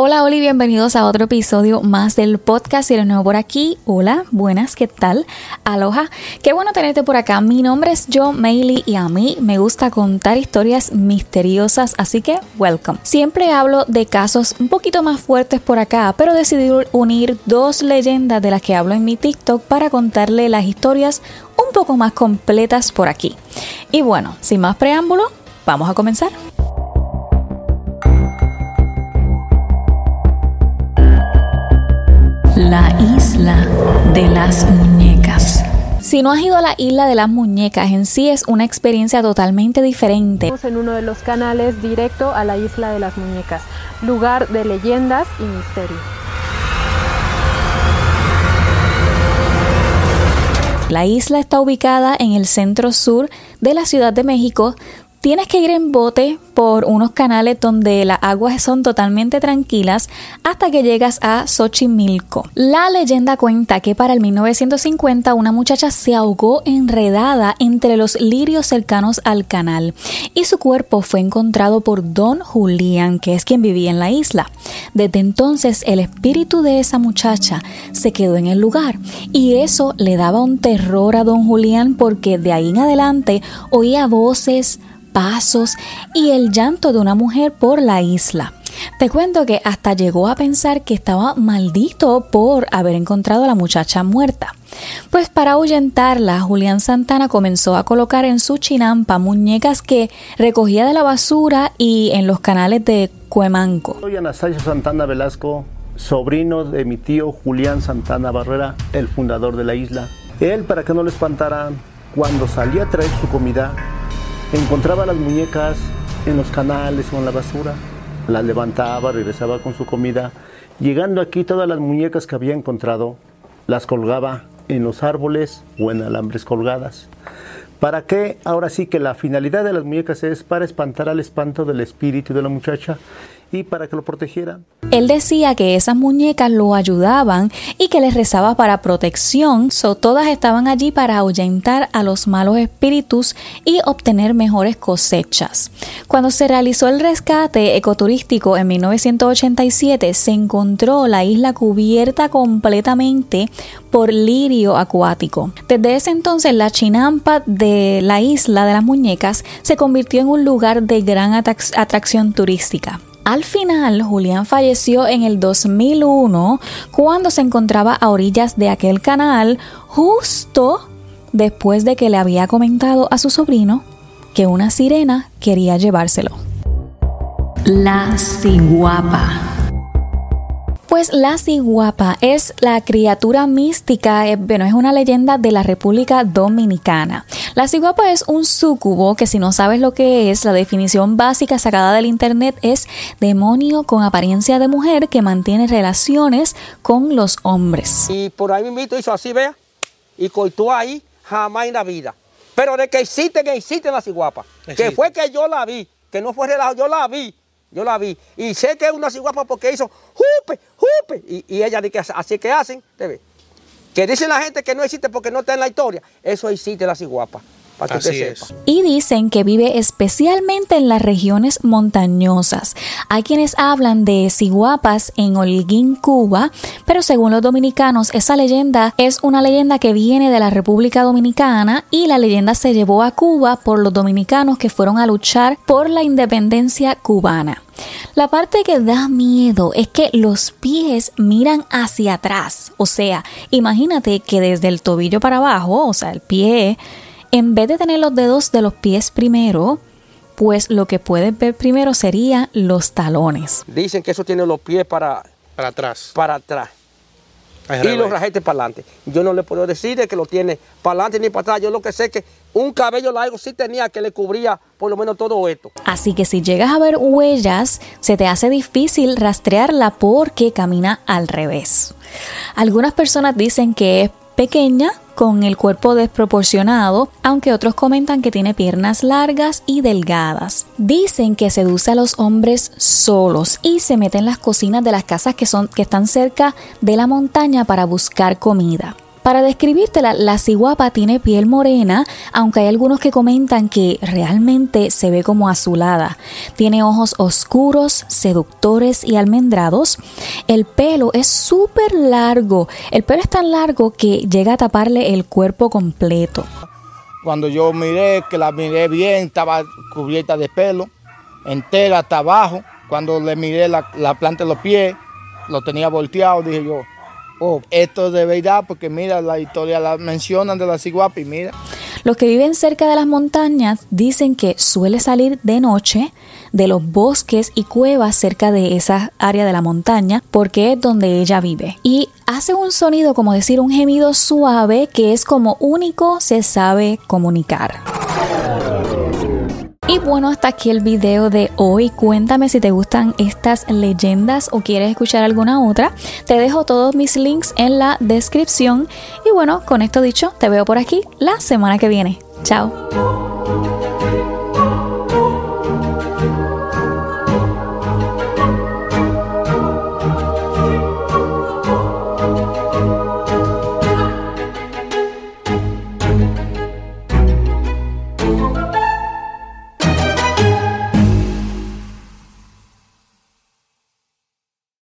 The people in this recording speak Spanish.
Hola, hola y bienvenidos a otro episodio más del podcast. Si eres nuevo por aquí, hola, buenas, ¿qué tal? Aloha, qué bueno tenerte por acá. Mi nombre es Joe Mailey y a mí me gusta contar historias misteriosas, así que welcome. Siempre hablo de casos un poquito más fuertes por acá, pero decidí unir dos leyendas de las que hablo en mi TikTok para contarle las historias un poco más completas por aquí. Y bueno, sin más preámbulo, vamos a comenzar. La isla de las muñecas. Si no has ido a la isla de las muñecas, en sí es una experiencia totalmente diferente. Estamos en uno de los canales directo a la isla de las muñecas, lugar de leyendas y misterios. La isla está ubicada en el centro sur de la Ciudad de México, Tienes que ir en bote por unos canales donde las aguas son totalmente tranquilas hasta que llegas a Xochimilco. La leyenda cuenta que para el 1950 una muchacha se ahogó enredada entre los lirios cercanos al canal y su cuerpo fue encontrado por Don Julián, que es quien vivía en la isla. Desde entonces el espíritu de esa muchacha se quedó en el lugar y eso le daba un terror a Don Julián porque de ahí en adelante oía voces, pasos y el llanto de una mujer por la isla. Te cuento que hasta llegó a pensar que estaba maldito por haber encontrado a la muchacha muerta. Pues para ahuyentarla, Julián Santana comenzó a colocar en su chinampa muñecas que recogía de la basura y en los canales de Cuemanco. Soy Anastasio Santana Velasco, sobrino de mi tío Julián Santana Barrera, el fundador de la isla. Él, para que no le espantaran, cuando salía a traer su comida, encontraba las muñecas en los canales o en la basura, las levantaba, regresaba con su comida. Llegando aquí, todas las muñecas que había encontrado las colgaba en los árboles o en alambres colgadas. ¿Para qué? Ahora sí que la finalidad de las muñecas es para espantar al espanto del espíritu de la muchacha y para que lo protegieran. Él decía que esas muñecas lo ayudaban y que les rezaba para protección, so todas estaban allí para ahuyentar a los malos espíritus y obtener mejores cosechas. Cuando se realizó el rescate ecoturístico en 1987, se encontró la isla cubierta completamente por lirio acuático. Desde ese entonces la chinampa de la isla de las muñecas se convirtió en un lugar de gran atracción turística. Al final, Julián falleció en el 2001 cuando se encontraba a orillas de aquel canal justo después de que le había comentado a su sobrino que una sirena quería llevárselo. La ciguapa. Pues la ciguapa es la criatura mística, eh, bueno, es una leyenda de la República Dominicana. La ciguapa es un súcubo que si no sabes lo que es, la definición básica sacada del internet es demonio con apariencia de mujer que mantiene relaciones con los hombres. Y por ahí mismo hizo así, vea, y coitó ahí jamás en la vida. Pero de que existe, que existe la ciguapa. Que fue que yo la vi, que no fue relajo, yo la vi. Yo la vi. Y sé que es una ciguapa porque hizo jupe, jupe. Y, y ella dice que así que hacen, ¿te ve? Que dicen la gente que no existe porque no está en la historia. Eso existe la ciguapa. Para que Así sepa. Y dicen que vive especialmente en las regiones montañosas. Hay quienes hablan de ciguapas en Holguín, Cuba, pero según los dominicanos, esa leyenda es una leyenda que viene de la República Dominicana y la leyenda se llevó a Cuba por los dominicanos que fueron a luchar por la independencia cubana. La parte que da miedo es que los pies miran hacia atrás. O sea, imagínate que desde el tobillo para abajo, o sea, el pie, en vez de tener los dedos de los pies primero, pues lo que puedes ver primero serían los talones. Dicen que eso tiene los pies para, para atrás. Para atrás. y los rajetes para adelante. Yo no le puedo decir de que lo tiene para adelante ni para atrás. Yo lo que sé es que un cabello largo sí tenía que le cubría por lo menos todo esto. Así que si llegas a ver huellas, se te hace difícil rastrearla porque camina al revés. Algunas personas dicen que es pequeña con el cuerpo desproporcionado, aunque otros comentan que tiene piernas largas y delgadas. Dicen que seduce a los hombres solos y se mete en las cocinas de las casas que, son, que están cerca de la montaña para buscar comida. Para describírtela, la ciguapa tiene piel morena, aunque hay algunos que comentan que realmente se ve como azulada. Tiene ojos oscuros, seductores y almendrados. El pelo es súper largo. El pelo es tan largo que llega a taparle el cuerpo completo. Cuando yo miré, que la miré bien, estaba cubierta de pelo, entera hasta abajo. Cuando le miré la, la planta de los pies, lo tenía volteado, dije yo, oh, esto es de verdad, porque mira, la historia la mencionan de la ciguapa mira. Los que viven cerca de las montañas dicen que suele salir de noche de los bosques y cuevas cerca de esa área de la montaña porque es donde ella vive. Y hace un sonido como decir un gemido suave que es como único se sabe comunicar. Y bueno, hasta aquí el video de hoy. Cuéntame si te gustan estas leyendas o quieres escuchar alguna otra. Te dejo todos mis links en la descripción. Y bueno, con esto dicho, te veo por aquí la semana que viene. Chao.